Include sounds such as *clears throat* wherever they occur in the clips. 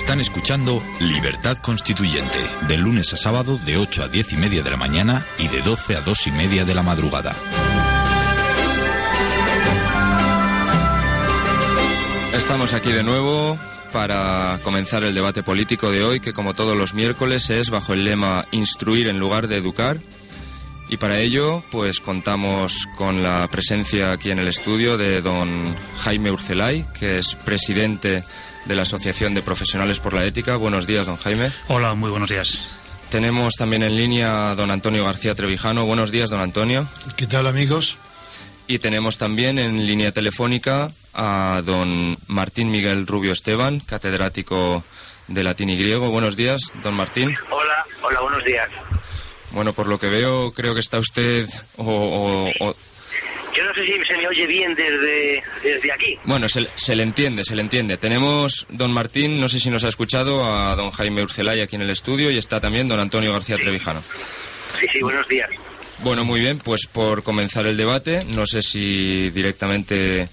Están escuchando Libertad Constituyente, de lunes a sábado de 8 a 10 y media de la mañana y de 12 a 2 y media de la madrugada. Estamos aquí de nuevo para comenzar el debate político de hoy, que como todos los miércoles es bajo el lema Instruir en lugar de educar. Y para ello, pues contamos con la presencia aquí en el estudio de don Jaime Urcelay, que es presidente de la Asociación de Profesionales por la Ética. Buenos días, don Jaime. Hola, muy buenos días. Tenemos también en línea a don Antonio García Trevijano. Buenos días, don Antonio. ¿Qué tal, amigos? Y tenemos también en línea telefónica a don Martín Miguel Rubio Esteban, catedrático de latín y griego. Buenos días, don Martín. Hola, hola, buenos días. Bueno, por lo que veo, creo que está usted o, o- o- Yo no sé si se me oye bien desde, desde aquí. Bueno, se, se le entiende, se le entiende. Tenemos, don Martín, no sé si nos ha escuchado, a don Jaime Urcelay aquí en el estudio y está también don Antonio García Trevijano. Sí, sí, buenos días. Bueno, muy bien, pues por comenzar el debate, no sé si directamente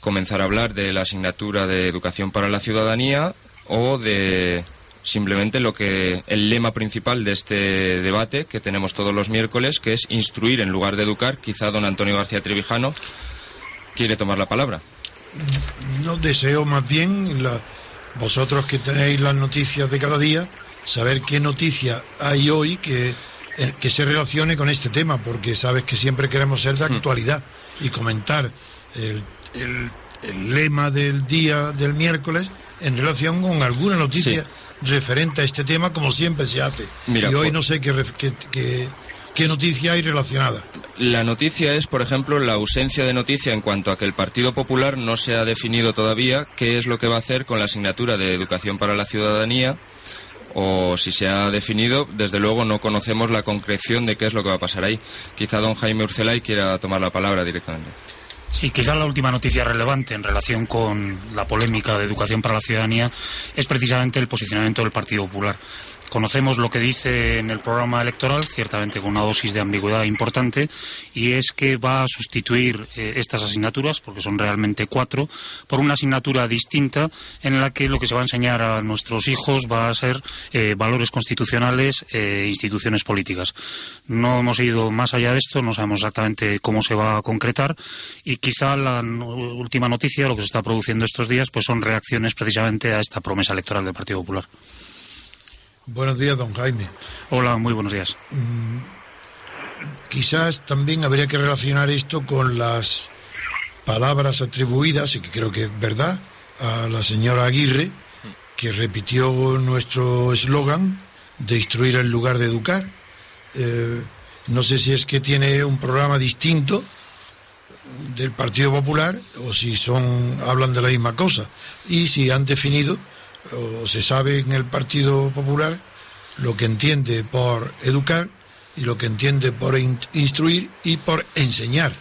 comenzar a hablar de la asignatura de educación para la ciudadanía o de simplemente lo que el lema principal de este debate que tenemos todos los miércoles, que es instruir en lugar de educar. Quizá don Antonio García Trevijano quiere tomar la palabra. No deseo más bien, la- vosotros que tenéis las noticias de cada día, saber qué noticia hay hoy que, eh, que se relacione con este tema, porque sabes que siempre queremos ser de actualidad y comentar el, el- el lema del día del miércoles en relación con alguna noticia referente a este tema, como siempre se hace. Mira, y hoy no sé qué, qué, qué- qué noticia hay relacionada. La noticia es, por ejemplo, la ausencia de noticia en cuanto a que el Partido Popular no se ha definido todavía qué es lo que va a hacer con la asignatura de educación para la ciudadanía o si se ha definido, desde luego no conocemos la concreción de qué es lo que va a pasar ahí. Quizá don Jaime Urcelay quiera tomar la palabra directamente. Sí, quizás la última noticia relevante en relación con la polémica de educación para la ciudadanía es precisamente el posicionamiento del Partido Popular. Conocemos lo que dice en el programa electoral, ciertamente con una dosis de ambigüedad importante, y es que va a sustituir eh, estas asignaturas, porque son realmente cuatro, por una asignatura distinta en la que lo que se va a enseñar a nuestros hijos va a ser eh, valores constitucionales e instituciones políticas. No hemos ido más allá de esto, no sabemos exactamente cómo se va a concretar y quizá la última noticia, lo que se está produciendo estos días, pues son reacciones precisamente a esta promesa electoral del Partido Popular. Buenos días, don Jaime. Hola, muy buenos días. Quizás también habría que relacionar esto con las palabras atribuidas, y que creo que es verdad, a la señora Aguirre, que repitió nuestro eslogan de instruir en lugar de educar. Eh, no sé si es que tiene un programa distinto del Partido Popular o si son hablan de la misma cosa y si han definido o se sabe en el Partido Popular lo que entiende por educar y lo que entiende por in- instruir y por enseñar.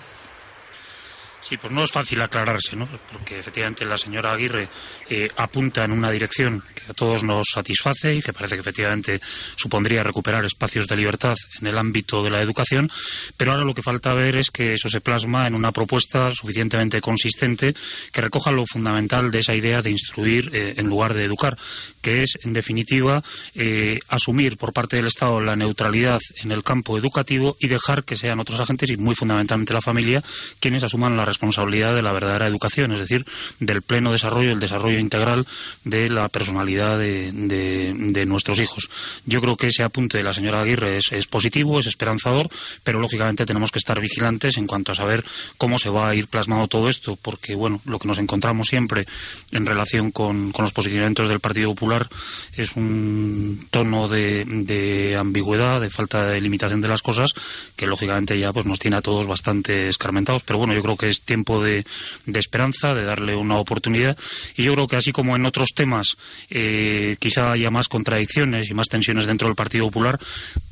Sí, pues no es fácil aclararse, ¿no? Porque efectivamente la señora Aguirre eh, apunta en una dirección que a todos nos satisface y que parece que efectivamente supondría recuperar espacios de libertad en el ámbito de la educación, pero ahora lo que falta ver es que eso se plasma en una propuesta suficientemente consistente que recoja lo fundamental de esa idea de instruir eh, en lugar de educar, que es, en definitiva, eh, asumir por parte del Estado la neutralidad en el campo educativo y dejar que sean otros agentes y muy fundamentalmente la familia quienes asuman la responsabilidad responsabilidad de la verdadera educación, es decir, del pleno desarrollo, el desarrollo integral de la personalidad de, nuestros hijos. Yo creo que ese apunte de la señora Aguirre es, positivo, es esperanzador, pero lógicamente tenemos que estar vigilantes en cuanto a saber cómo se va a ir plasmado todo esto, porque bueno, lo que nos encontramos siempre en relación con, los posicionamientos del Partido Popular es un tono de, de ambigüedad, de falta de limitación de las cosas, que lógicamente ya pues nos tiene a todos bastante escarmentados. Pero bueno, yo creo que es tiempo de, de esperanza, de darle una oportunidad. Y yo creo que así como en otros temas eh, quizá haya más contradicciones y más tensiones dentro del Partido Popular,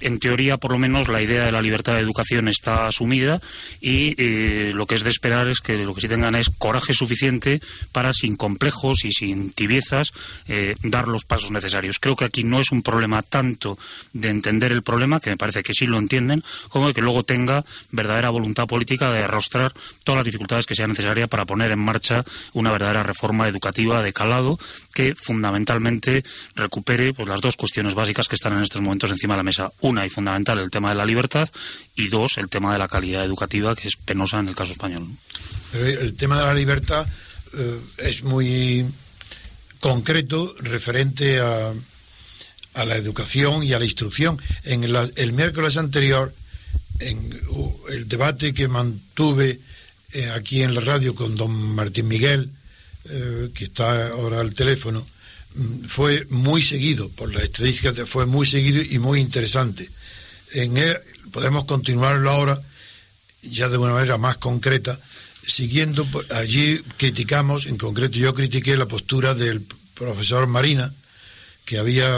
en teoría por lo menos la idea de la libertad de educación está asumida y eh, lo que es de esperar es que lo que sí tengan es coraje suficiente para sin complejos y sin tibiezas eh, dar los pasos necesarios. Creo que aquí no es un problema tanto de entender el problema, que me parece que sí lo entienden, como de que luego tenga verdadera voluntad política de arrostrar todas las dificultades que sean necesarias para poner en marcha una verdadera reforma educativa de calado que fundamentalmente recupere pues, las dos cuestiones básicas que están en estos momentos encima de la mesa. Una y fundamental, el tema de la libertad y dos, el tema de la calidad educativa, que es penosa en el caso español. el tema de la libertad eh, es muy concreto referente a, a la educación y a la instrucción. En el miércoles anterior, en el debate que mantuve eh, aquí en la radio con don Martín Miguel, eh, que está ahora al teléfono, mm, fue muy seguido, por las estadísticas fue muy seguido y muy interesante. Podemos continuarlo ahora, ya de una manera más concreta, siguiendo, allí criticamos, en concreto yo critiqué la postura del profesor Marina, que había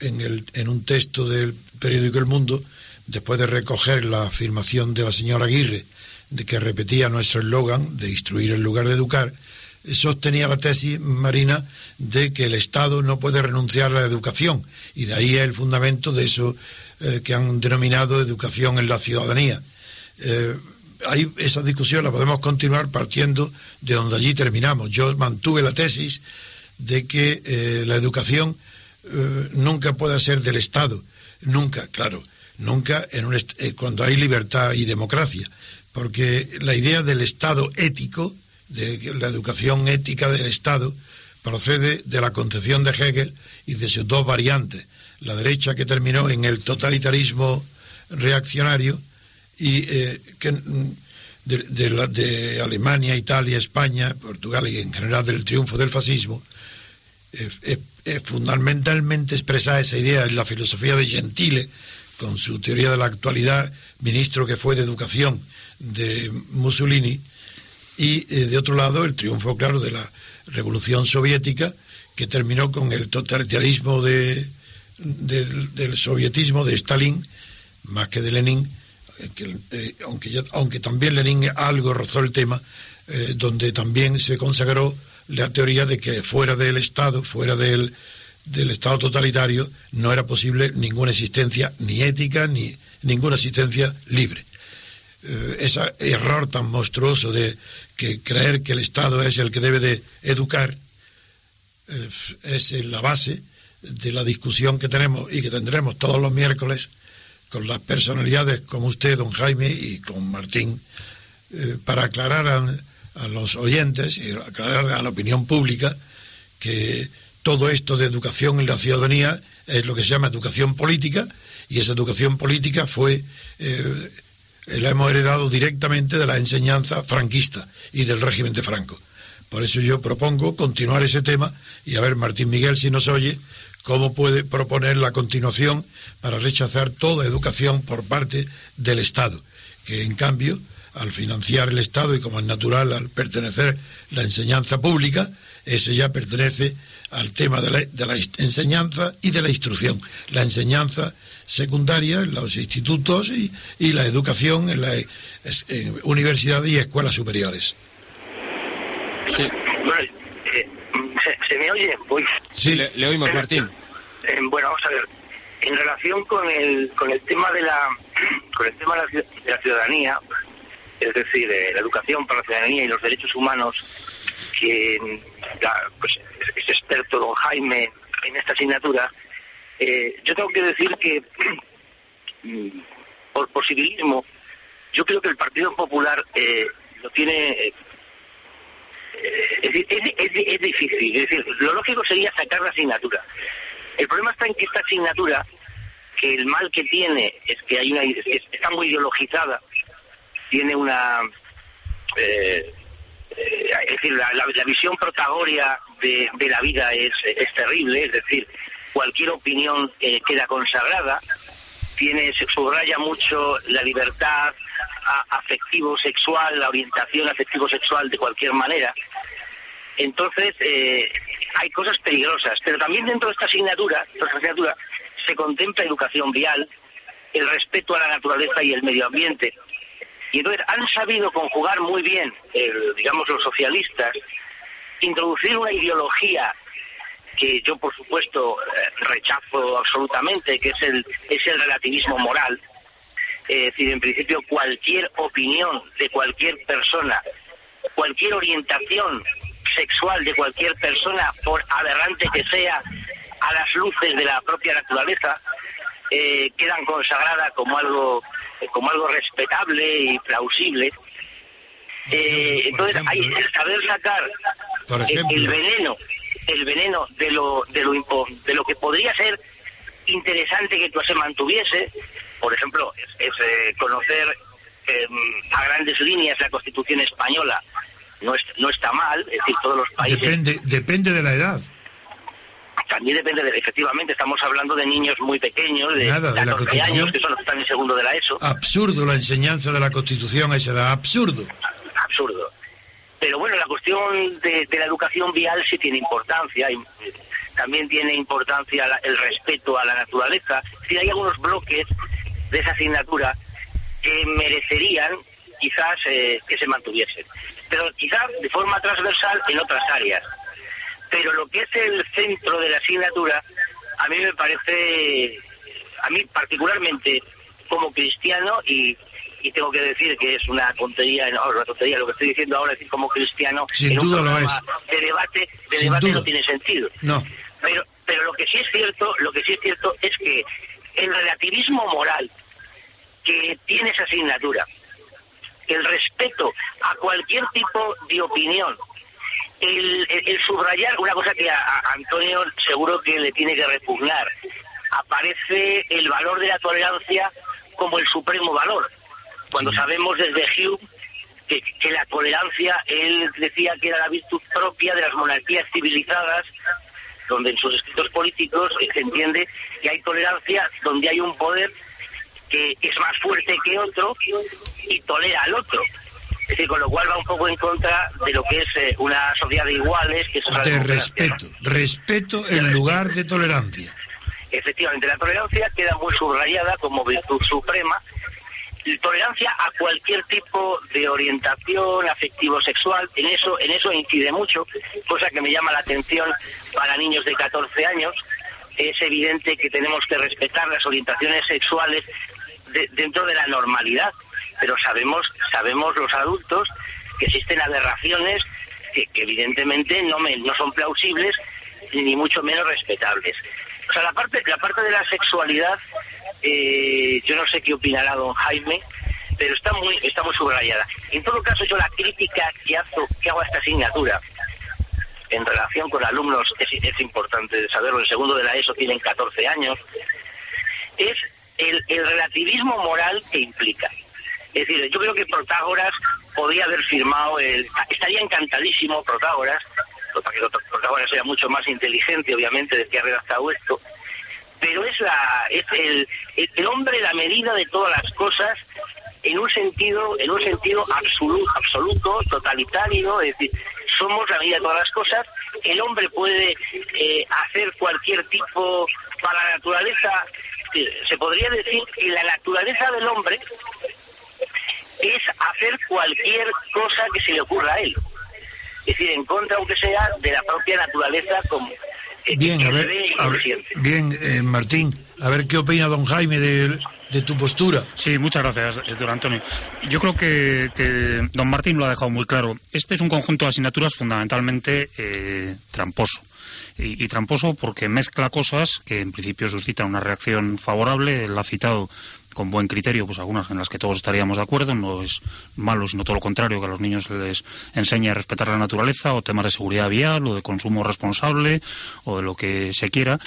en, el, en un texto del periódico El Mundo, después de recoger la afirmación de la señora Aguirre, de que repetía nuestro eslogan de instruir en lugar de educar, sostenía la tesis marina de que el Estado no puede renunciar a la educación, y de ahí el fundamento de eso eh, que han denominado educación en la ciudadanía. Eh, ahí esa discusión la podemos continuar partiendo de donde allí terminamos. Yo mantuve la tesis de que eh, la educación nunca puede ser del Estado, nunca, claro, nunca cuando hay libertad y democracia, porque la idea del Estado ético, de la educación ética del Estado, procede de la concepción de Hegel y de sus dos variantes, la derecha que terminó en el totalitarismo reaccionario y que mm, de, de, Alemania, Italia, España, Portugal y en general del triunfo del fascismo, fundamentalmente expresada esa idea en la filosofía de Gentile, con su teoría de la actualidad, ministro que fue de educación de Mussolini, y eh, de otro lado el triunfo, claro, de la revolución soviética, que terminó con el totalitarismo de, del sovietismo de Stalin, más que de Lenin, que, eh, aunque, aunque también Lenin algo rozó el tema, eh, donde también se consagró la teoría de que fuera del Estado, fuera del, del Estado totalitario, no era posible ninguna existencia ni ética ni ninguna existencia libre. Eh, ese error tan monstruoso de que creer que el Estado es el que debe de educar es la base de la discusión que tenemos y que tendremos todos los miércoles con las personalidades como usted, don Jaime, y con Martín, eh, para aclarar a, los oyentes y aclarar a la opinión pública que todo esto de educación en la ciudadanía es lo que se llama educación política y esa educación política fue eh, la hemos heredado directamente de la enseñanza franquista y del régimen de Franco. Por eso yo propongo continuar ese tema y a ver Martín Miguel si nos oye ¿Cómo puede proponer la continuación para rechazar toda educación por parte del Estado? Que en cambio, al financiar el Estado y como es natural al pertenecer la enseñanza pública, ese ya pertenece al tema de la, enseñanza y de la instrucción. La enseñanza secundaria en los institutos y, la educación en las universidades y escuelas superiores. Sí. ¿Se, me oye? Sí, le, oímos, Martín. Eh, bueno, vamos a ver. En relación con el, con el tema de la *clears throat* con el tema de la, ciudadanía, es decir, la educación para la ciudadanía y los derechos humanos, que pues, es experto don Jaime en esta asignatura, eh, yo tengo que decir que *clears throat* por posibilismo, yo creo que el Partido Popular eh, lo tiene Es, es, difícil, es decir, lo lógico sería sacar la asignatura. El problema está en que esta asignatura, que el mal que tiene es que hay una está muy ideologizada, tiene una eh, eh, es decir, la, visión protagórica de, la vida es, es, terrible, es decir, cualquier opinión eh, queda consagrada, tiene, se subraya mucho la libertad afectivo-sexual, la orientación afectivo-sexual de cualquier manera. Entonces, eh, hay cosas peligrosas, pero también dentro de esta asignatura, esta asignatura se contempla educación vial, el respeto a la naturaleza y el medio ambiente. Y entonces han sabido conjugar muy bien, digamos, los socialistas, introducir una ideología que yo, por supuesto, eh, rechazo absolutamente, que es el, es el relativismo moral. Es decir, en principio, cualquier opinión de cualquier persona, cualquier orientación sexual de cualquier persona, por aberrante que sea, a las luces de la propia naturaleza, eh, quedan consagradas como algo como algo respetable y plausible. Eh, entonces hay el saber sacar el, veneno, el veneno de lo de lo de lo que podría ser interesante que se mantuviese, por ejemplo, es, eh, conocer em, a grandes líneas la Constitución española no, no está mal, es decir, todos los países... Depende, depende de la edad también depende de, efectivamente, estamos hablando de niños muy pequeños, de, Nada, de 14 años, que son los que están en segundo de la ESO. Absurdo la enseñanza de la Constitución a esa edad, absurdo. Absurdo. Pero bueno, la cuestión de, la educación vial sí tiene importancia, y también tiene importancia el respeto a la naturaleza. Si hay algunos bloques de esa asignatura que merecerían quizás eh, que se mantuviesen, pero quizás de forma transversal en otras áreas pero lo que es el centro de la asignatura, a mí me parece, a mí particularmente como cristiano, y, tengo que decir que es una tontería, no, una tontería lo que estoy diciendo ahora, decir como cristiano, Sin duda lo es. de debate, de debate no tiene sentido. No. Pero, pero lo que sí es cierto, lo que sí es cierto es que el relativismo moral que tiene esa asignatura, el respeto a cualquier tipo de opinión, el, subrayar una cosa que a, Antonio seguro que le tiene que repugnar. Aparece el valor de la tolerancia como el supremo valor. Cuando sabemos desde Hume que, que, la tolerancia, él decía que era la virtud propia de las monarquías civilizadas, donde en sus escritos políticos se entiende que hay tolerancia donde hay un poder que es más fuerte que otro y tolera al otro. Es decir, con lo cual va un poco en contra de lo que es eh, una sociedad de iguales. Que es de respeto, respeto en lugar de tolerancia. Efectivamente, la tolerancia queda muy subrayada como virtud suprema. Tolerancia a cualquier tipo de orientación afectivo-sexual, en eso, en eso incide mucho, cosa que me llama la atención para niños de 14 años. Es evidente que tenemos que respetar las orientaciones sexuales dentro de la normalidad pero sabemos, sabemos los adultos que existen aberraciones que, evidentemente no, me, no son plausibles ni mucho menos respetables. O sea, la parte, la parte de la sexualidad, eh, yo no sé qué opinará don Jaime, pero está muy, está muy subrayada. En todo caso, yo la crítica que hago, a esta asignatura en relación con alumnos, es, es importante saberlo, el segundo de la ESO tienen 14 años, es el, el relativismo moral que implica. Es decir, yo creo que Protágoras podría haber firmado el... Estaría encantadísimo Protágoras, para que Protágoras sea mucho más inteligente, obviamente, de que ha redactado esto, pero es, la, es el, el hombre la medida de todas las cosas en un sentido en un sentido absoluto, absoluto totalitario es decir somos la medida de todas las cosas el hombre puede eh, hacer cualquier tipo para la naturaleza se podría decir que la naturaleza del hombre es hacer cualquier cosa que se le ocurra a él. Es decir, en contra, aunque sea, de la propia naturaleza como bien, a ver, bien, eh, Martín, a ver qué opina don Jaime de, tu postura. Sí, muchas gracias, don Antonio. Yo creo que, don Martín lo ha dejado muy claro. Este es un conjunto de asignaturas fundamentalmente eh, tramposo. Y, y, tramposo porque mezcla cosas que en principio suscitan una reacción favorable. Él ha citado con buen criterio, pues algunas en las que todos estaríamos de acuerdo, no es malo, sino todo lo contrario, que a los niños les enseñe a respetar la naturaleza, o temas de seguridad vial, o de consumo responsable, o de lo que se quiera,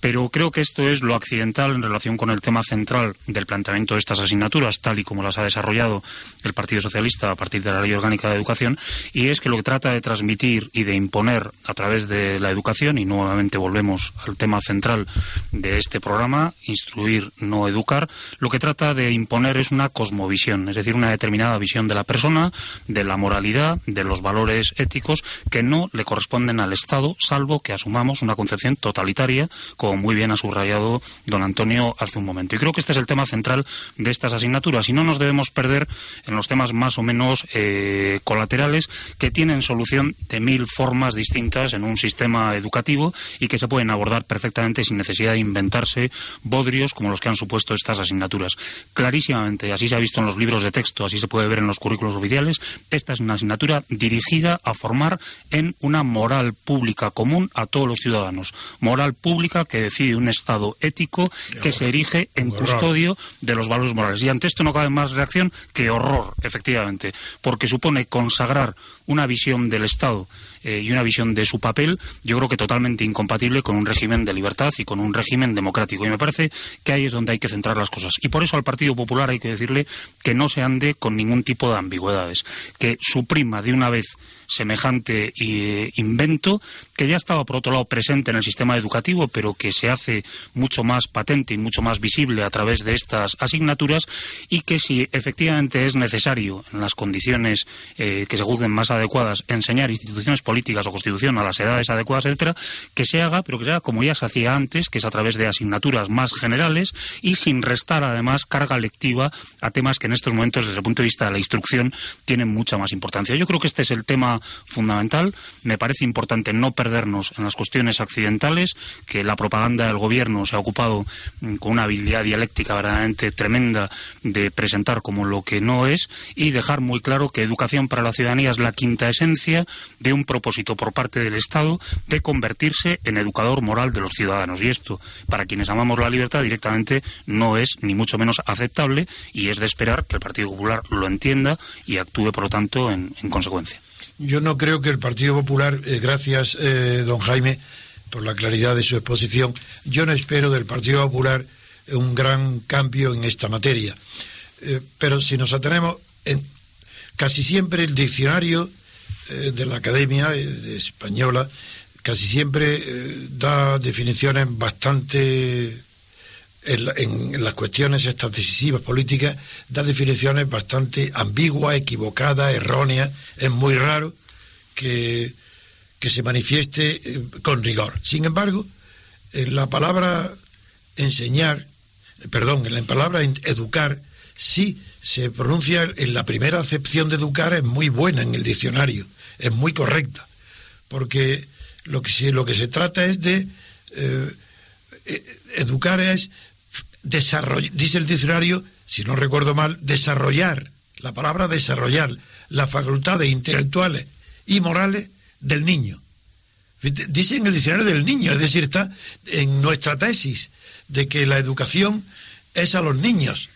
pero creo que esto es lo accidental en relación con el tema central del planteamiento de estas asignaturas, tal y como las ha desarrollado el Partido Socialista a partir de la Ley Orgánica de Educación, y es que lo que trata de transmitir y de imponer a través de la educación, y nuevamente volvemos al tema central de este programa, instruir, no educar, lo que trata de imponer es una cosmovisión, es decir, una determinada visión de la persona, de la moralidad, de los valores éticos que no le corresponden al Estado, salvo que asumamos una concepción totalitaria, como muy bien ha subrayado don Antonio hace un momento. Y creo que este es el tema central de estas asignaturas y no nos debemos perder en los temas más o menos eh, colaterales que tienen solución de mil formas distintas en un sistema educativo y que se pueden abordar perfectamente sin necesidad de inventarse bodrios como los que han supuesto estas asignaturas. Clarísimamente, así se ha visto en los libros de texto, así se puede ver en los currículos oficiales, esta es una asignatura dirigida a formar en una moral pública común a todos los ciudadanos. Moral pública que decide un Estado ético que se erige en custodio de los valores morales. Y ante esto no cabe más reacción que horror, efectivamente, porque supone consagrar una visión del Estado eh, y una visión de su papel, yo creo que totalmente incompatible con un régimen de libertad y con un régimen democrático. Y me parece que ahí es donde hay que centrar las cosas. Y por eso al Partido Popular hay que decirle que no se ande con ningún tipo de ambigüedades, que suprima de una vez semejante eh, invento que ya estaba por otro lado presente en el sistema educativo, pero que se hace mucho más patente y mucho más visible a través de estas asignaturas y que si efectivamente es necesario en las condiciones eh, que se juzguen más adecuadas enseñar instituciones políticas o constitución a las edades adecuadas, etcétera, que se haga, pero que se haga como ya se hacía antes, que es a través de asignaturas más generales y sin restar además carga lectiva a temas que en estos momentos desde el punto de vista de la instrucción tienen mucha más importancia. Yo creo que este es el tema fundamental. Me parece importante no perdernos en las cuestiones accidentales, que la propaganda del gobierno se ha ocupado mm, con una habilidad dialéctica verdaderamente tremenda de presentar como lo que no es y dejar muy claro que educación para la ciudadanía es la quinta esencia de un propósito por parte del Estado de convertirse en educador moral de los ciudadanos. Y esto, para quienes amamos la libertad, directamente no es ni mucho menos aceptable y es de esperar que el Partido Popular lo entienda y actúe, por lo tanto, en, en consecuencia. Yo no creo que el Partido Popular, eh, gracias eh, don Jaime por la claridad de su exposición, yo no espero del Partido Popular un gran cambio en esta materia. Eh, pero si nos atenemos, en, casi siempre el diccionario eh, de la Academia eh, Española casi siempre da definiciones bastante en, las cuestiones estas decisivas políticas da definiciones bastante ambiguas, equivocadas, erróneas. Es muy raro que, que se manifieste eh, con rigor. Sin embargo, en la palabra enseñar, perdón, en la palabra educar, sí se pronuncia en la primera acepción de educar es muy buena en el diccionario, es muy correcta, porque lo que, lo que se trata es de eh, eh, educar es dice el diccionario, si no recuerdo mal, desarrollar, la palabra desarrollar las facultades intelectuales y morales del niño. Dice en el diccionario del niño, es decir, está en nuestra tesis de que la educación es a los niños,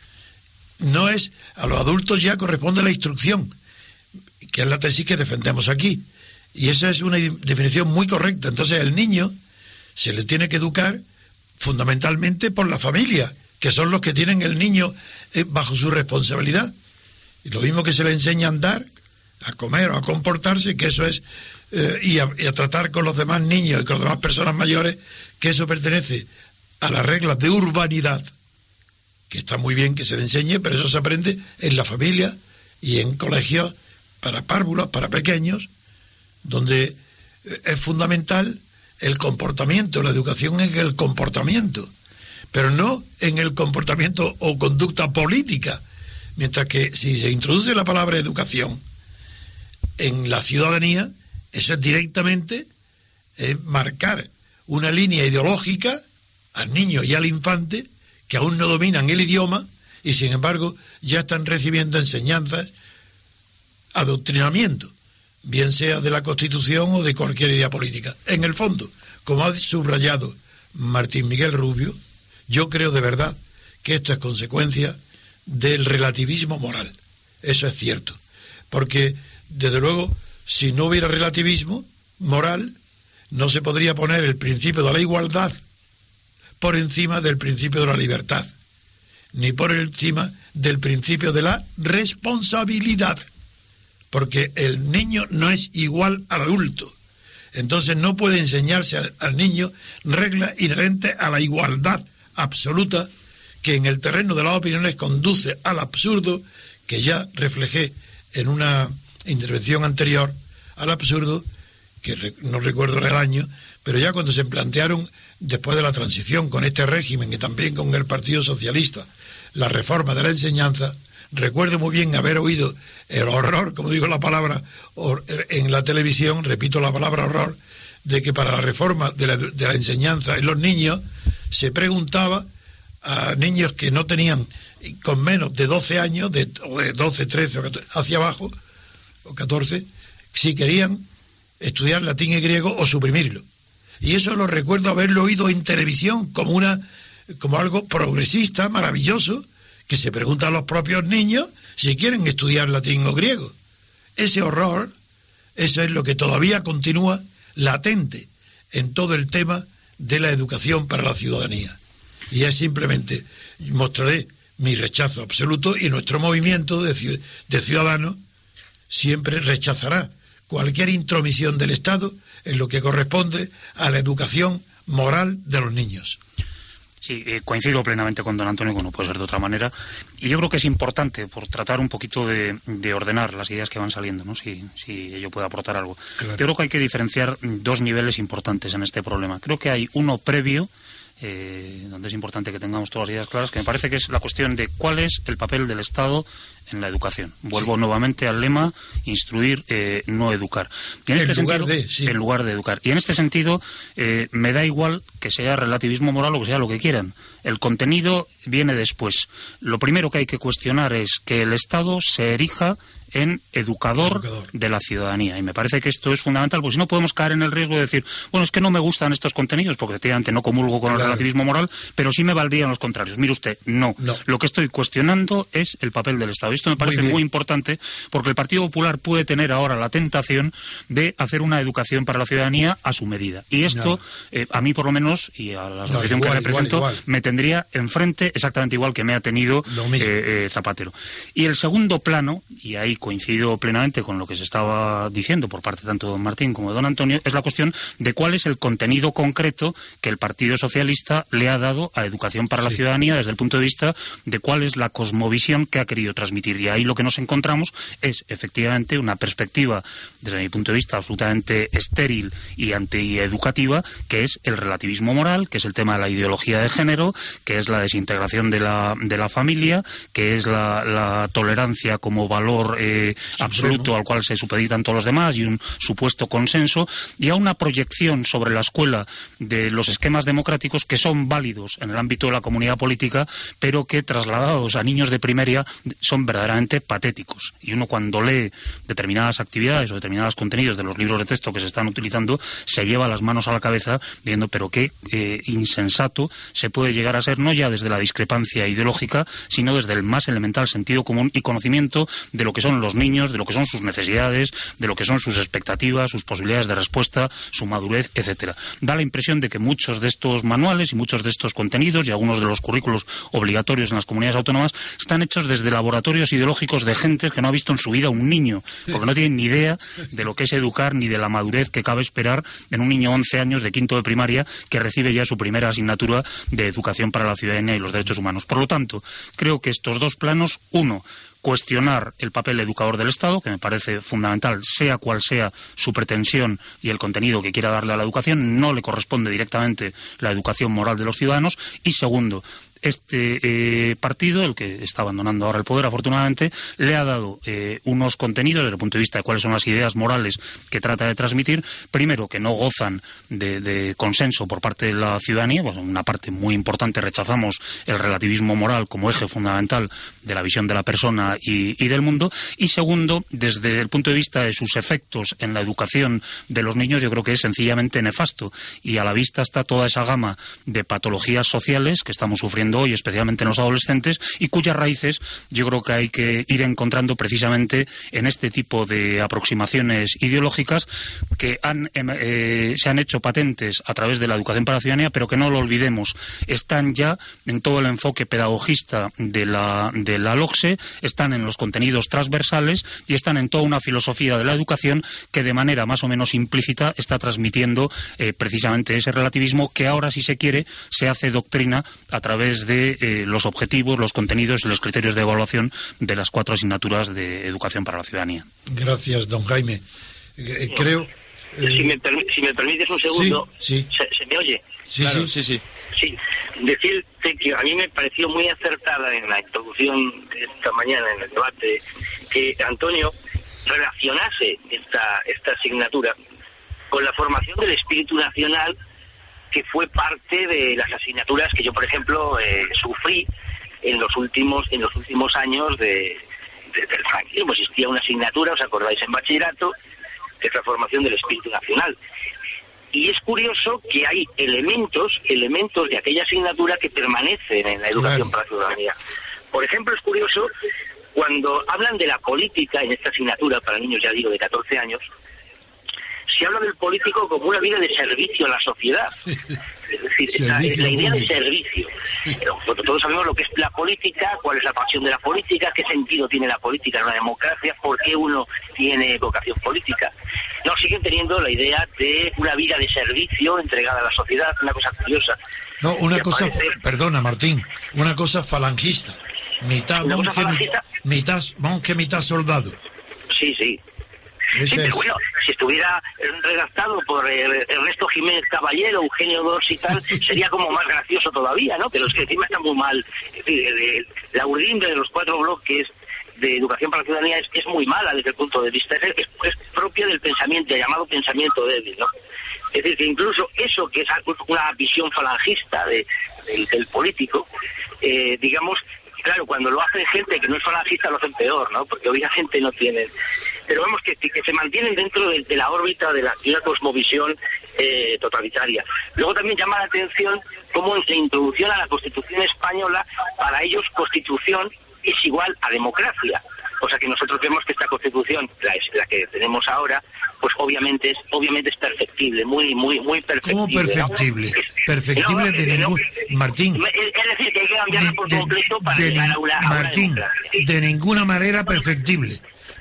no es a los adultos ya corresponde la instrucción, que es la tesis que defendemos aquí. Y esa es una definición muy correcta. Entonces el niño se le tiene que educar fundamentalmente por la familia, que son los que tienen el niño eh, bajo su responsabilidad. Y lo mismo que se le enseña a andar, a comer o a comportarse, que eso es, eh, y, a, y, a, tratar con los demás niños y con las demás personas mayores, que eso pertenece a las reglas de urbanidad, que está muy bien que se le enseñe, pero eso se aprende en la familia y en colegios para párvulos, para pequeños, donde eh, es fundamental el comportamiento, la educación en el comportamiento, pero no en el comportamiento o conducta política. Mientras que si se introduce la palabra educación en la ciudadanía, eso es directamente eh, marcar una línea ideológica al niño y al infante que aún no dominan el idioma y sin embargo ya están recibiendo enseñanzas, adoctrinamiento bien sea de la Constitución o de cualquier idea política. En el fondo, como ha subrayado Martín Miguel Rubio, yo creo de verdad que esto es consecuencia del relativismo moral. Eso es cierto. Porque, desde luego, si no hubiera relativismo moral, no se podría poner el principio de la igualdad por encima del principio de la libertad, ni por encima del principio de la responsabilidad, porque el niño no es igual al adulto. Entonces no puede enseñarse al, niño reglas inherentes a la igualdad absoluta que en el terreno de las opiniones conduce al absurdo que ya reflejé en una intervención anterior, al absurdo, que no recuerdo el año, pero ya cuando se plantearon después de la transición con este régimen y también con el Partido Socialista, la reforma de la enseñanza, recuerdo muy bien haber oído el horror, como digo la palabra, en la televisión, repito la palabra horror, de que para la reforma de la enseñanza en los niños se preguntaba a niños que no tenían con menos de 12 años, de 12, 13 hacia abajo, o 14, si querían estudiar latín y griego o suprimirlo. Y eso lo recuerdo haberlo oído en televisión como una como algo progresista, maravilloso, que se pregunta a los propios niños si quieren estudiar latín o griego. Ese horror, eso es lo que todavía continúa latente en todo el tema de la educación para la ciudadanía. Y es simplemente, mostraré mi rechazo absoluto y nuestro movimiento de, de ciudadanos siempre rechazará cualquier intromisión del Estado en lo que corresponde a la educación moral de los niños. Sí, eh, coincido plenamente con don Antonio, como no puede ser de otra manera. Y yo creo que es importante, por tratar un poquito de, ordenar las ideas que van saliendo, ¿no? si, si ello puede aportar algo. Yo creo que hay que diferenciar dos niveles importantes en este problema. Creo que hay uno previo, eh, donde es importante que tengamos todas las ideas claras, que me parece que es la cuestión de cuál es el papel del Estado en la educación. Vuelvo nuevamente al lema instruir, eh, no educar. en, este lugar de, en lugar de educar. Y en este sentido, eh, me da igual que sea relativismo moral o que sea lo que quieran. El contenido viene después. Lo primero que hay que cuestionar es que el Estado se erija en educador, de la ciudadanía. Y me parece que esto es fundamental, porque si no podemos caer en el riesgo de decir, bueno, es que no me gustan estos contenidos, porque efectivamente no comulgo con el relativismo moral, pero sí me valdrían los contrarios. Mire usted, no. Lo que estoy cuestionando es el papel del Estado. Y esto me parece muy, importante, porque el Partido Popular puede tener ahora la tentación de hacer una educación para la ciudadanía a su medida. Y esto, eh, a mí por lo menos, y a la asociación que represento, me tendría enfrente exactamente igual que me ha tenido eh, eh, Zapatero. Y el segundo plano, y ahí coincido plenamente con lo que se estaba diciendo por parte tanto de don Martín como de don Antonio, es la cuestión de cuál es el contenido concreto que el Partido Socialista le ha dado a Educación para la Ciudadanía desde el punto de vista de cuál es la cosmovisión que ha querido transmitir. Y ahí lo que nos encontramos es efectivamente una perspectiva, desde mi punto de vista, absolutamente estéril y antieducativa, que es el relativismo moral, que es el tema de la ideología de género, que es la desintegración de la, de la familia, que es la, tolerancia como valor eh, absoluto al cual se supeditan todos los demás y un supuesto consenso, y a una proyección sobre la escuela de los esquemas democráticos que son válidos en el ámbito de la comunidad política, pero que trasladados a niños de primaria son verdaderamente patéticos. Y uno cuando lee determinadas actividades o determinados contenidos de los libros de texto que se están utilizando, se lleva las manos a la cabeza viendo pero qué eh, insensato se puede llegar a ser, no ya desde la discrepancia ideológica, sino desde el más elemental sentido común y conocimiento de lo que son los niños, de lo que son sus necesidades, de lo que son sus expectativas, sus posibilidades de respuesta, su madurez, etcétera. Da la impresión de que muchos de estos manuales y muchos de estos contenidos y algunos de los currículos obligatorios en las comunidades autónomas están hechos desde laboratorios ideológicos de gente que no ha visto en su vida un niño, porque no tienen ni idea de lo que es educar ni de la madurez que cabe esperar en un niño 11 años de quinto de primaria que recibe ya su primera asignatura de educación para la ciudadanía y los derechos humanos. Por lo tanto, creo que estos dos planos, uno, cuestionar el papel educador del Estado, que me parece fundamental, sea cual sea su pretensión y el contenido que quiera darle a la educación, no le corresponde directamente la educación moral de los ciudadanos. Y segundo, este eh, partido, el que está abandonando ahora el poder, afortunadamente, le ha dado eh, unos contenidos desde el punto de vista de cuáles son las ideas morales que trata de transmitir. Primero, que no gozan de, consenso por parte de la ciudadanía. Bueno, una parte muy importante rechazamos el relativismo moral como eje fundamental de la visión de la persona y del mundo. Y segundo, desde el punto de vista de sus efectos en la educación de los niños, yo creo que es sencillamente nefasto. Y a la vista está toda esa gama de patologías sociales que estamos sufriendo hoy, especialmente en los adolescentes, y cuyas raíces yo creo que hay que ir encontrando precisamente en este tipo de aproximaciones ideológicas que han, em, eh, se han hecho patentes a través de la educación para la ciudadanía, pero que no lo olvidemos, están ya en todo el enfoque pedagogista de la, de la LOCSE, están en los contenidos transversales y están en toda una filosofía de la educación que de manera más o menos implícita está transmitiendo eh, precisamente ese relativismo que ahora, si se quiere, se hace doctrina a través de eh, los objetivos, los contenidos y los criterios de evaluación de las cuatro asignaturas de educación para la ciudadanía. Gracias, don Jaime. Eh, creo. Si, me si, me permites un segundo, sí, ¿Se, me oye? Sí, sí, sí, sí. Sí, decirte que a mí me pareció muy acertada en la introducción de esta mañana en el debate que Antonio relacionase esta, esta asignatura con la formación del espíritu nacional que fue parte de las asignaturas que yo, por ejemplo, eh, sufrí en los últimos en los últimos años de, del franquismo. Existía una asignatura, os acordáis, en bachillerato, que es la formación del espíritu nacional. Y es curioso que hay elementos, elementos de aquella asignatura que permanecen en la educación para la ciudadanía. Por ejemplo, es curioso cuando hablan de la política en esta asignatura para niños, ya digo, de 14 años, se habla del político como una vida de servicio a la sociedad. *laughs* Es decir, la idea de servicio. todos sabemos lo que es la política, cuál es la pasión de la política, qué sentido tiene la política en una democracia, por qué uno tiene vocación política. No, siguen teniendo la idea de una vida de servicio entregada a la sociedad, una cosa curiosa. No, una cosa, perdona Martín, una cosa falangista. Mitad monje, mitad monje, mitad soldado. Sí, sí. Sí, pero bueno, si estuviera redactado por Ernesto Jiménez Caballero, Eugenio Dors y tal, *laughs* sería como más gracioso todavía, ¿no? Pero es que encima está muy mal. Es decir, la urdimbre de los cuatro bloques de educación para la ciudadanía es, es muy mala desde el punto de vista, es, es, propia del pensamiento, llamado pensamiento débil, ¿no? Es decir, que incluso eso que es una visión falangista de, del, político, eh, digamos, claro, cuando lo hacen gente que no es falangista lo hacen peor, ¿no? Porque obviamente no tienen. Pero vemos que, que se mantienen dentro de, la órbita de, la, una cosmovisión eh, totalitaria. Luego también llama la atención cómo la introducción a la Constitución española, para ellos Constitución es igual a democracia. O sea que nosotros vemos que esta constitución, la, la que tenemos ahora, pues obviamente es obviamente es perfectible, muy muy muy perfectible. ¿Cómo perfectible? Perfectible de ningún Martín. Es decir, que hay que cambiarla por completo para llegar a una, Martín, de ninguna manera perfectible,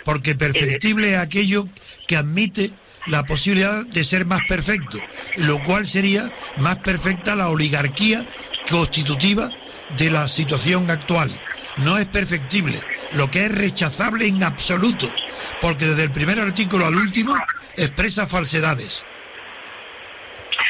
porque perfectible es aquello que admite la posibilidad de ser más perfecto, lo cual sería más perfecta la oligarquía constitutiva de la situación actual. No es perfectible lo que es rechazable en absoluto, porque desde el primer artículo al último expresa falsedades.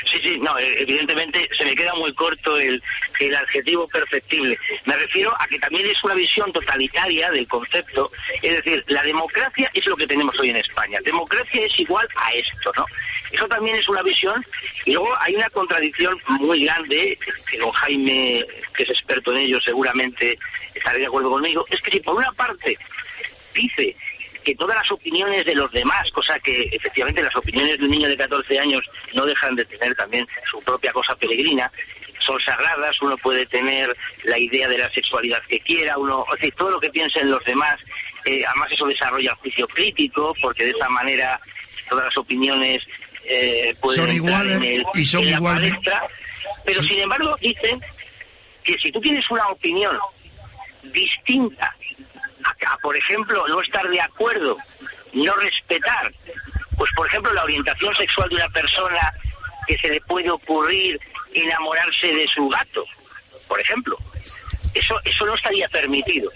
Sí, sí, no, eh, evidentemente se me queda muy corto el, el adjetivo perfectible. Me refiero a que también es una visión totalitaria del concepto, es decir, la democracia es lo que tenemos hoy en España. Democracia es igual a esto, ¿no? Eso también es una visión. Y luego hay una contradicción muy grande, que don Jaime, que es experto en ello, seguramente estará de acuerdo conmigo, es que si por una parte dice que todas las opiniones de los demás, cosa que efectivamente las opiniones de un niño de 14 años no dejan de tener también su propia cosa peregrina, son sagradas, uno puede tener la idea de la sexualidad que quiera, uno, o sea, todo lo que piensen los demás, eh, además eso desarrolla el juicio crítico, porque de esa manera todas las opiniones eh, pueden son iguales y son iguales. pero sin embargo dicen que si tú tienes una opinión distinta por ejemplo, no estar de acuerdo, no respetar, pues por ejemplo, la orientación sexual de una persona que se le puede ocurrir enamorarse de su gato, por ejemplo. Eso, eso no estaría permitido.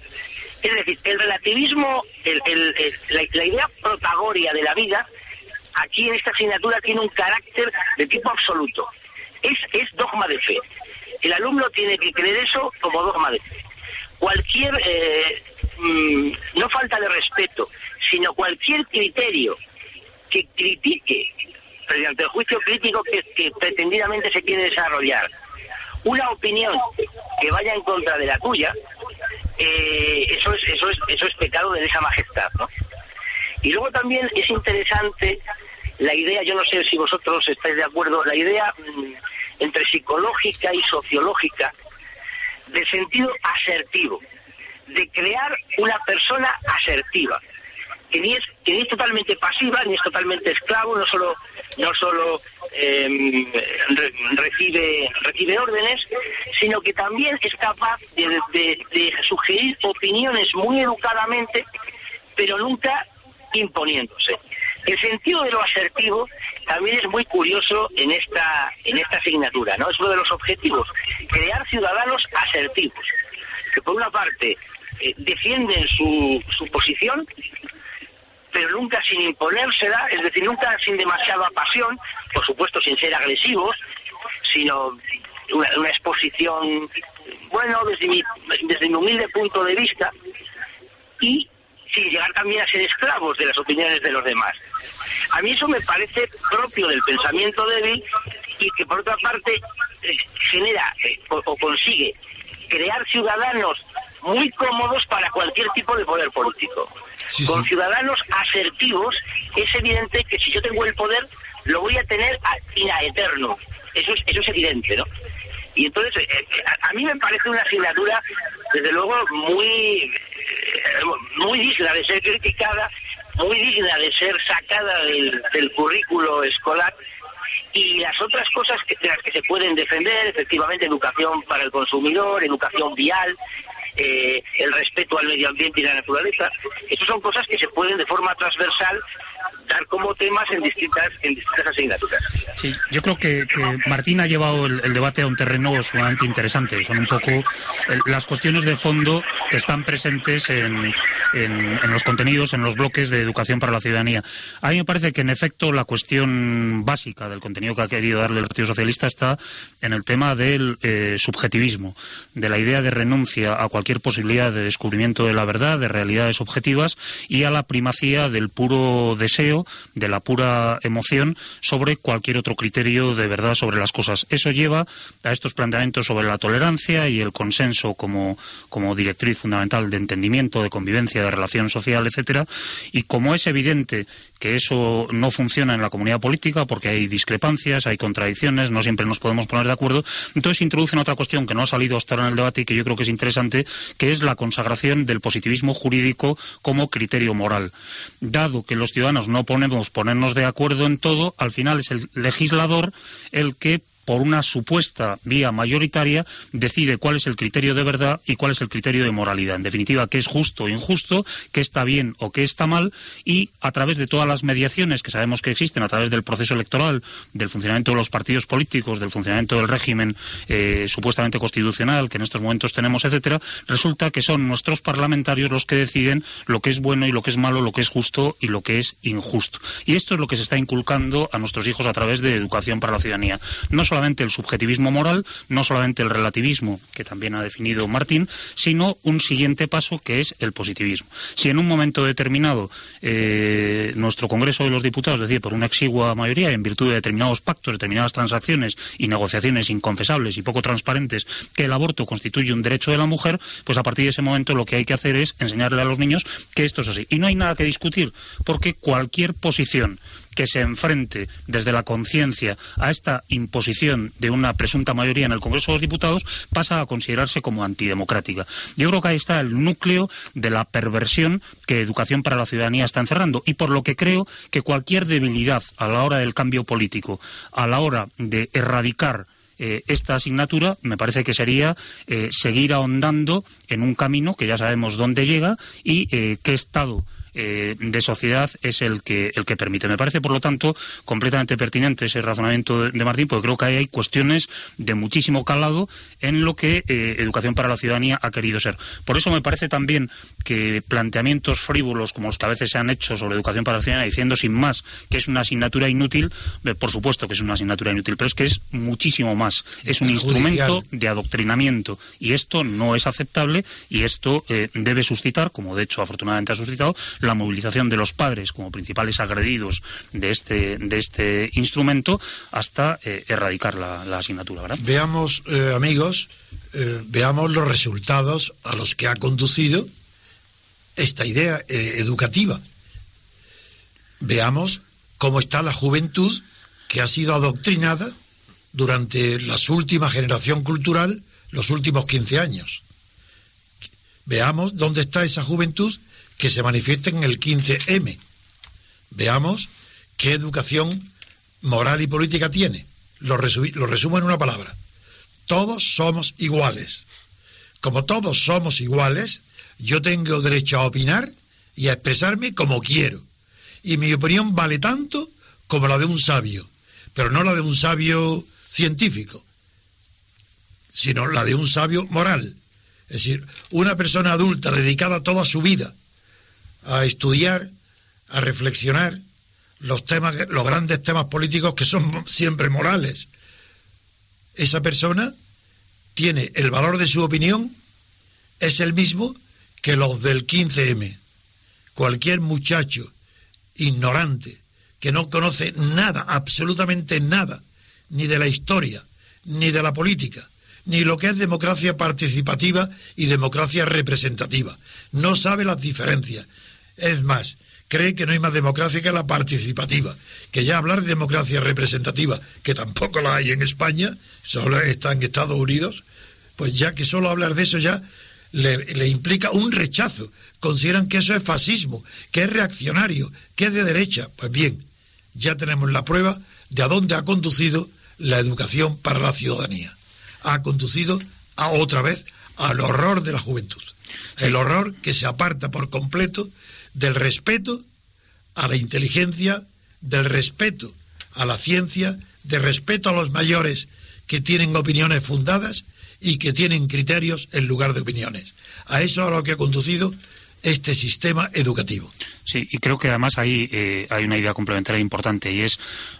Es decir, el relativismo, la, idea protagoria de la vida, aquí en esta asignatura tiene un carácter de tipo absoluto. Es, es dogma de fe. El alumno tiene que creer eso como dogma de fe cualquier, eh, mm, no falta de respeto, sino cualquier criterio que critique, mediante el juicio crítico que, pretendidamente se quiere desarrollar, una opinión que vaya en contra de la tuya, eh, eso, es, eso, es, eso es pecado de esa majestad. ¿no? Y luego también es interesante la idea, yo no sé si vosotros estáis de acuerdo, la idea mm, entre psicológica y sociológica del sentido asertivo, de crear una persona asertiva, que ni es, que ni es totalmente pasiva, ni es totalmente esclavo, no solo, no solo em, recibe, recibe órdenes, sino que también es capaz de, de sugerir opiniones muy educadamente, pero nunca imponiéndose. El sentido de lo asertivo también es muy curioso en esta en esta asignatura, ¿no? Es uno de los objetivos, crear ciudadanos asertivos, que por una parte eh, defienden su, su posición, pero nunca sin imponérsela, es decir, nunca sin demasiada pasión, por supuesto sin ser agresivos, sino una, una exposición, bueno, desde mi, desde mi humilde punto de vista, y sin llegar también a ser esclavos de las opiniones de los demás. A mí eso me parece propio del pensamiento débil y que por otra parte eh, genera eh, o, consigue crear ciudadanos muy cómodos para cualquier tipo de poder político. Con ciudadanos asertivos es evidente que si yo tengo el poder lo voy a tener a, a eterno. Eso es, eso es evidente, ¿no? Y entonces, eh, a, mí me parece una asignatura, desde luego, muy, muy digna de ser criticada muy digna de ser sacada del, currículo escolar y las otras cosas que, las que se pueden defender, efectivamente, educación para el consumidor, educación vial, eh, el respeto al medio ambiente y la naturaleza, esas son cosas que se pueden de forma transversal dar como temas en distintas, en distintas asignaturas. Sí, yo creo que, Martín ha llevado el, debate a un terreno sumamente interesante. Son un poco las cuestiones de fondo que están presentes en, en, los contenidos, en los bloques de educación para la ciudadanía. A mí me parece que, en efecto, la cuestión básica del contenido que ha querido darle el Partido Socialista está en el tema del eh, subjetivismo, de la idea de renuncia a cualquier posibilidad de descubrimiento de la verdad, de realidades objetivas y a la primacía del puro deseo de la pura emoción, sobre cualquier otro criterio de verdad sobre las cosas. Eso lleva a estos planteamientos sobre la tolerancia y el consenso como, como directriz fundamental de entendimiento, de convivencia, de relación social, etcétera. Y como es evidente que eso no funciona en la comunidad política porque hay discrepancias, hay contradicciones, no siempre nos podemos poner de acuerdo. Entonces introducen otra cuestión que no ha salido hasta ahora en el debate y que yo creo que es interesante, que es la consagración del positivismo jurídico como criterio moral. Dado que los ciudadanos no podemos ponernos de acuerdo en todo, al final es el legislador el que por una supuesta vía mayoritaria, decide cuál es el criterio de verdad y cuál es el criterio de moralidad. En definitiva, qué es justo o injusto, qué está bien o qué está mal, y a través de todas las mediaciones que sabemos que existen, a través del proceso electoral, del funcionamiento de los partidos políticos, del funcionamiento del régimen eh, supuestamente constitucional que en estos momentos tenemos, etcétera, resulta que son nuestros parlamentarios los que deciden lo que es bueno y lo que es malo, lo que es justo y lo que es injusto. Y esto es lo que se está inculcando a nuestros hijos a través de educación para la ciudadanía. No solamente el subjetivismo moral, no solamente el relativismo, que también ha definido Martín, sino un siguiente paso que es el positivismo. Si en un momento determinado eh, nuestro Congreso de los Diputados decide por una exigua mayoría, en virtud de determinados pactos, determinadas transacciones y negociaciones inconfesables y poco transparentes, que el aborto constituye un derecho de la mujer, pues a partir de ese momento lo que hay que hacer es enseñarle a los niños que esto es así. Y no hay nada que discutir, porque cualquier posición que se enfrente desde la conciencia a esta imposición de una presunta mayoría en el Congreso de los Diputados pasa a considerarse como antidemocrática. Yo creo que ahí está el núcleo de la perversión que Educación para la Ciudadanía está encerrando y por lo que creo que cualquier debilidad a la hora del cambio político, a la hora de erradicar eh, esta asignatura me parece que sería eh, seguir ahondando en un camino que ya sabemos dónde llega y eh, qué estado eh, de sociedad es el que, el que permite. Me parece, por lo tanto, completamente pertinente ese razonamiento de, Martín, porque creo que hay cuestiones de muchísimo calado en lo que eh, Educación para la Ciudadanía ha querido ser. Por eso me parece también que planteamientos frívolos como los que a veces se han hecho sobre Educación para la Ciudadanía, diciendo sin más que es una asignatura inútil, eh, por supuesto que es una asignatura inútil, pero es que es muchísimo más. Es un instrumento de adoctrinamiento y esto no es aceptable y esto debe suscitar, como de hecho afortunadamente ha suscitado, la movilización de los padres como principales agredidos de este, de este instrumento hasta eh, erradicar la, asignatura. Veamos, eh, amigos, eh, veamos los resultados a los que ha conducido esta idea educativa. Veamos cómo está la juventud que ha sido adoctrinada durante la última generación cultural, los últimos 15 años. Veamos dónde está esa juventud que se manifiesta en el 15M. Veamos qué educación moral y política tiene. Lo, lo resumo en una palabra. Todos somos iguales. Como todos somos iguales, yo tengo derecho a opinar y a expresarme como quiero. Y mi opinión vale tanto como la de un sabio, pero no la de un sabio científico, sino la de un sabio moral. Es decir, una persona adulta dedicada toda su vida a estudiar, a reflexionar los temas, los grandes temas políticos que son siempre morales. Esa persona tiene el valor de su opinión es el mismo que los del 15M. Cualquier muchacho ignorante que no conoce nada, absolutamente nada, ni de la historia, ni de la política, ni lo que es democracia participativa y democracia representativa. No sabe las diferencias. Es más, cree que no hay más democracia que la participativa. Que ya hablar de democracia representativa, que tampoco la hay en España, solo está en Estados Unidos, pues ya que solo hablar de eso ya le, implica un rechazo. Consideran que eso es fascismo, que es reaccionario, que es de derecha. Pues bien, ya tenemos la prueba de a dónde ha conducido la educación para la ciudadanía. Ha conducido a otra vez al horror de la juventud. El horror que se aparta por completo del respeto a la inteligencia, del respeto a la ciencia, del respeto a los mayores que tienen opiniones fundadas y que tienen criterios en lugar de opiniones. A eso a lo que ha conducido este sistema educativo. Sí, y creo que además ahí eh, hay una idea complementaria importante y es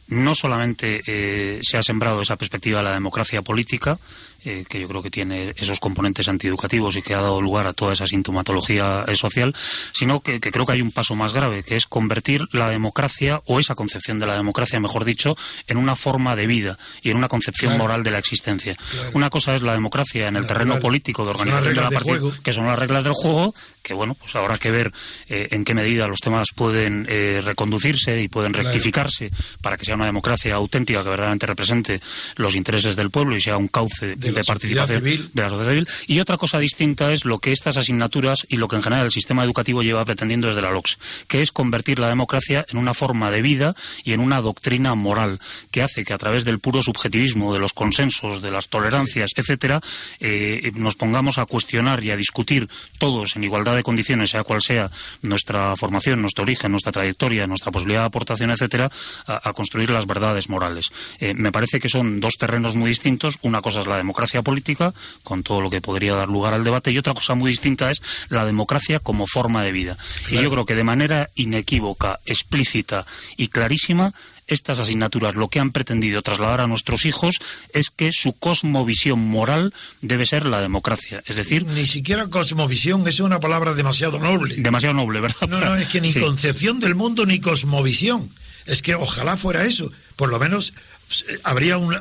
no solamente eh, se ha sembrado esa perspectiva de la democracia política, eh, que yo creo que tiene esos componentes antieducativos y que ha dado lugar a toda esa sintomatología eh, social, sino que, creo que hay un paso más grave, que es convertir la democracia, o esa concepción de la democracia, mejor dicho, en una forma de vida y en una concepción moral de la existencia. Una cosa es la democracia en el terreno político de organización de la partida, que son las reglas del juego, que bueno, pues habrá que ver eh, en qué medida los temas pueden reconducirse y pueden rectificarse para que sea una democracia auténtica que verdaderamente represente los intereses del pueblo y sea un cauce de, de participación de la sociedad civil. Y otra cosa distinta es lo que estas asignaturas y lo que en general el sistema educativo lleva pretendiendo desde la LOCS, que es convertir la democracia en una forma de vida y en una doctrina moral, que hace que a través del puro subjetivismo, de los consensos, de las tolerancias, etcétera, eh, nos pongamos a cuestionar y a discutir todos en igualdad de condiciones, sea cual sea nuestra formación, nuestro origen, nuestra trayectoria, nuestra posibilidad de aportación, etcétera, a, construir las verdades morales. Eh, me parece que son dos terrenos muy distintos. Una cosa es la democracia política, con todo lo que podría dar lugar al debate, y otra cosa muy distinta es la democracia como forma de vida. Y yo creo que de manera inequívoca, explícita y clarísima, estas asignaturas lo que han pretendido trasladar a nuestros hijos es que su cosmovisión moral debe ser la democracia. Es decir. Ni siquiera cosmovisión es una palabra demasiado noble. Demasiado noble, ¿verdad? No, no, es que ni concepción del mundo ni cosmovisión. Es que ojalá fuera eso. Por lo menos eh, habría un,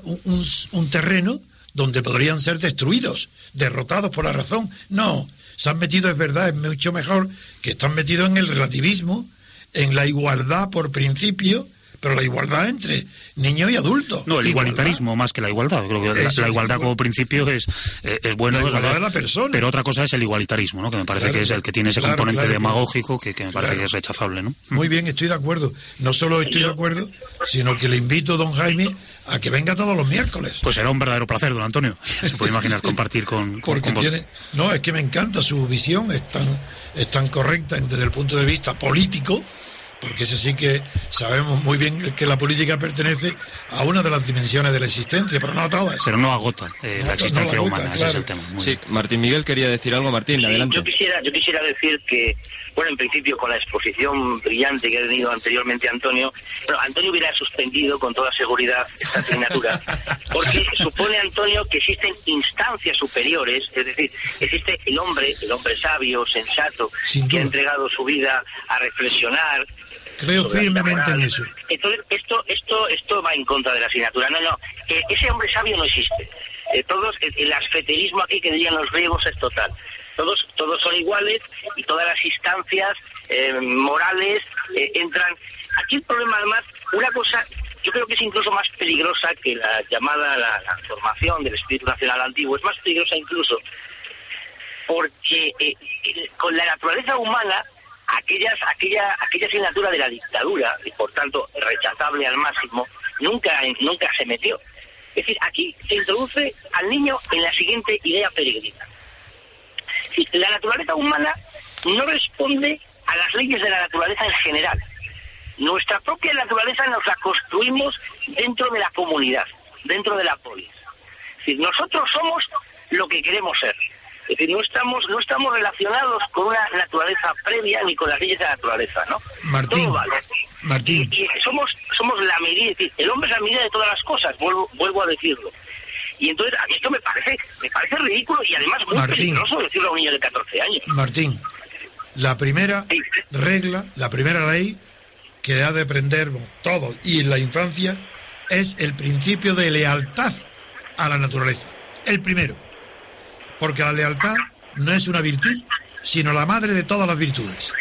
un terreno donde podrían ser destruidos, derrotados por la razón. No, se han metido, es verdad, es mucho mejor que están metidos en el relativismo, en la igualdad por principio, pero la igualdad entre niño y adulto. No, el igualitarismo más que la igualdad. Creo que la, igualdad como principio es, eh, es bueno. La igualdad de la persona. Pero otra cosa es el igualitarismo, ¿no? que me parece que es el que tiene ese componente demagógico que, me parece que es rechazable. ¿no? Muy bien, estoy de acuerdo. No solo estoy de acuerdo, sino que le invito, don Jaime, a que venga todos los miércoles. Pues será un verdadero placer, don Antonio. *laughs* Se puede imaginar compartir con, Porque tiene, No, es que me encanta su visión, es tan, es tan correcta desde el punto de vista político porque ese sí que sabemos muy bien que la política pertenece a una de las dimensiones de la existencia, pero no a todas. Pero no agota eh, la existencia humana, ese es el tema. sí, Martín Miguel quería decir algo, Martín, adelante. Yo quisiera, yo quisiera decir que, bueno, en principio con la exposición brillante que ha tenido anteriormente Antonio, bueno, Antonio hubiera suspendido con toda seguridad esta asignatura, porque *laughs* supone Antonio que existen instancias superiores, es decir, existe el hombre, el hombre sabio, sensato, que ha entregado su vida a reflexionar, Creo firmemente en eso. Entonces, esto, esto, esto va en contra de la asignatura. No, no, ese hombre sabio no existe. Eh, todos, el asceterismo aquí que dirían los griegos es total. Todos, todos son iguales y todas las instancias eh, morales eh, entran. Aquí el problema además, una cosa yo creo que es incluso más peligrosa que la llamada la, formación del espíritu nacional antiguo, es más peligrosa incluso porque eh, con la naturaleza humana aquellas, aquella, aquella asignatura de la dictadura, y por tanto rechazable al máximo, nunca, nunca se metió. Es decir, aquí se introduce al niño en la siguiente idea peregrina. La naturaleza humana no responde a las leyes de la naturaleza en general. Nuestra propia naturaleza nos la construimos dentro de la comunidad, dentro de la polis. Es decir, nosotros somos lo que queremos ser. Es decir, no estamos, no estamos relacionados con una naturaleza previa ni con las leyes de la naturaleza, ¿no? Martín, Martín. Y, somos, somos la medida, es decir, el hombre es la medida de todas las cosas, vuelvo, vuelvo a decirlo. Y entonces a mí esto me parece, me parece ridículo y además muy peligroso decirlo a un niño de 14 años. Martín, la primera regla, la primera ley que ha de aprender todo y en la infancia es el principio de lealtad a la naturaleza. El primero. Porque la lealtad no es una virtud, sino la madre de todas las virtudes.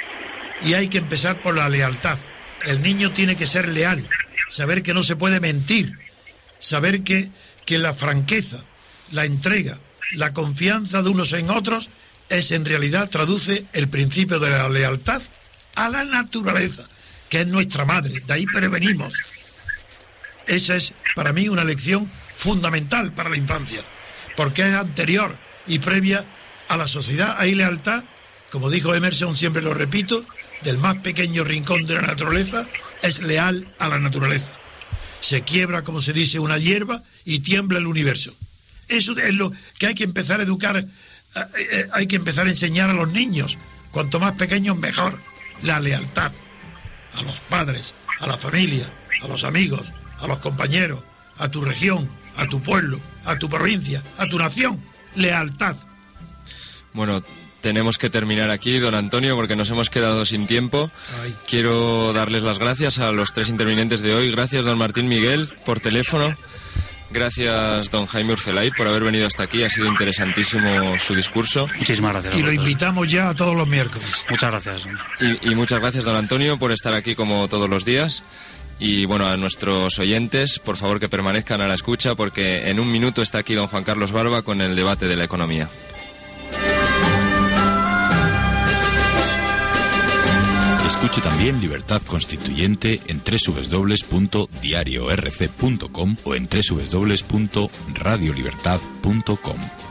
Y hay que empezar por la lealtad. El niño tiene que ser leal, saber que no se puede mentir, saber que, que la franqueza, la entrega, la confianza de unos en otros es en realidad traduce el principio de la lealtad a la naturaleza, que es nuestra madre, de ahí prevenimos. Esa es para mí una lección fundamental para la infancia, porque es anterior y previa a la sociedad. Hay lealtad, como dijo Emerson, siempre lo repito, del más pequeño rincón de la naturaleza, es leal a la naturaleza. Se quiebra, como se dice, una hierba y tiembla el universo. Eso es lo que hay que empezar a educar eh, eh, hay que empezar a enseñar a los niños, cuanto más pequeños mejor, la lealtad a los padres, a la familia, a los amigos, a los compañeros, a tu región, a tu pueblo, a tu provincia, a tu nación. Lealtad. Bueno, tenemos que terminar aquí, don Antonio, porque nos hemos quedado sin tiempo. Quiero darles las gracias a los tres intervinientes de hoy. Gracias, don Martín Miguel, por teléfono. Gracias, don Jaime Urcelay, por haber venido hasta aquí. Ha sido interesantísimo su discurso. Muchísimas gracias. Y lo invitamos ya a todos los miércoles. Muchas gracias. Y, muchas gracias, don Antonio, por estar aquí como todos los días. Y bueno, a nuestros oyentes, por favor que permanezcan a la escucha, porque en un minuto está aquí don Juan Carlos Barba con el debate de la economía. Escuche también Libertad Constituyente en o en www.radiolibertad.com.